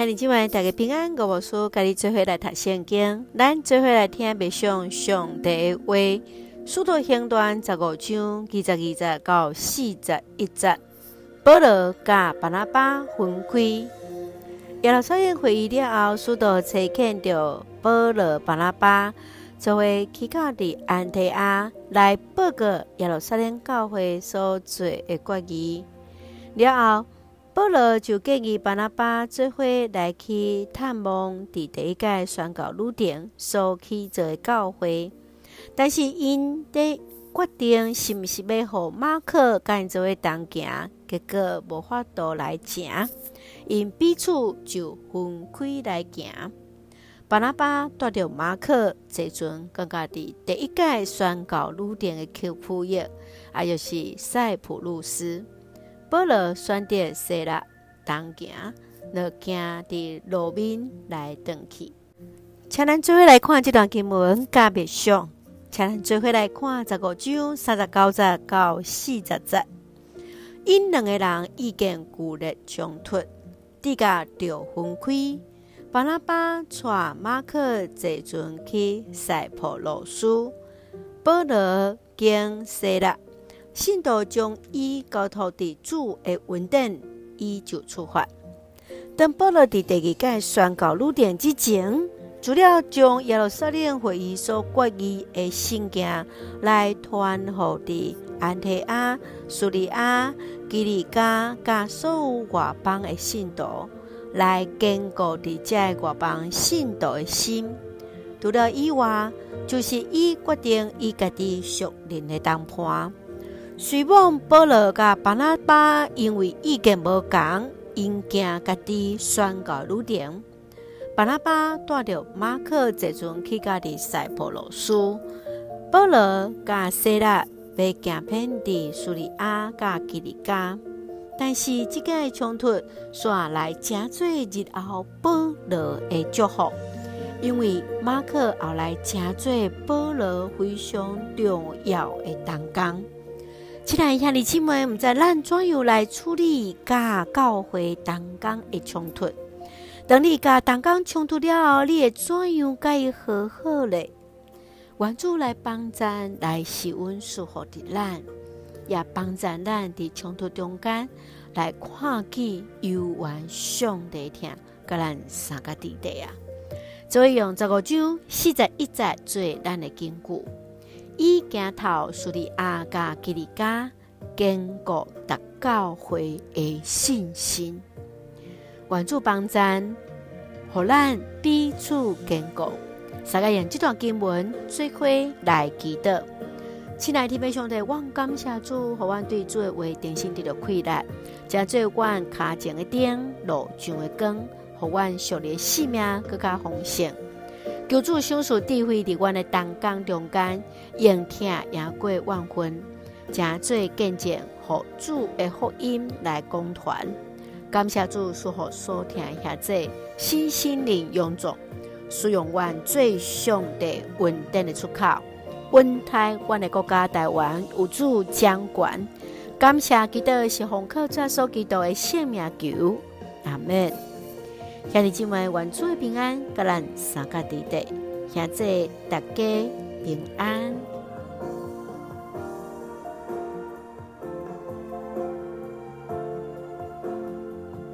今日今晚大家平安，我无事，家己做伙来读圣经，咱做伙来听默想上帝的话。使徒行传十五章二十二节到四十一节，保罗甲巴拿巴分开。耶路撒冷会议了后，使徒差遣着保罗、巴拿巴，作为去到的安提阿来报告耶路撒冷教会所做的决议了后。保罗就建议巴拿巴做伙来去探望伫第一届宣告旅程所去做的教会，但是因得决定是毋是要互马克干做伙同行，结果无法度来行，因彼此就分开来行。巴拿巴带着马克，这阵刚刚伫第一届宣告旅程的曲谱页，也就是塞浦路斯。保罗选择西拉同行，就行伫路面来转去。请咱做伙来看这段经文，加别上。请咱做伙来看十五章三十九节到四十节。因两个人意见剧烈冲突，底价就分开。巴拉巴带马克坐船去塞浦路斯，保罗经西拉。信徒将伊交托伫主的稳定，伊就出发。当保罗伫第二届宣教旅程之前，除了将耶路撒冷会议所决议的信件来传予伫安提阿、叙利亚、基利家，甲所有外邦的信徒，来坚固伫遮个外邦信徒的心。除了以外，就是伊决定伊家己属灵的谈判。虽望保罗甲巴拿巴因为意见无同，因惊家己宣教旅程。巴拿巴带着马克坐船去家己塞浦路斯，保罗甲西拉被行遍伫叙利亚甲基利加。但是即个冲突煞来真济日后保罗的祝福，因为马克后来真济保罗非常重要的同工。期待一下，你姊妹，毋知咱怎样来处理甲教会同工的冲突？当你甲同工冲突了后，你会怎样甲伊和好咧？愿主来帮咱，来施温束福的咱，也帮助咱伫冲突中间来看见犹原上帝疼，甲咱三个弟弟啊！所以用十五章四十一节做咱的根据。伊行头叙利亚甲基利家，坚固逐教会的信心。愿主帮咱，互咱彼此坚固。三个用这段经文做伙来祈祷。亲爱的弟兄姊妹，我感谢主，互阮对主的话定心得到开力，将做阮脚前的灯，路上的光，互阮属灵性命更加丰盛。求主赏赐智慧，伫阮的同工中间，用听赢过万分，真做见证，互主的福音来讲传。感谢主，赐予所听下这新心灵永驻，使用阮最上帝稳定的出口，稳台阮的国家台湾有主掌管。感谢基督是红客转所基督的性命求，阿门。兄弟姐妹，愿主的平安，甲咱三个弟弟，现在大家平安。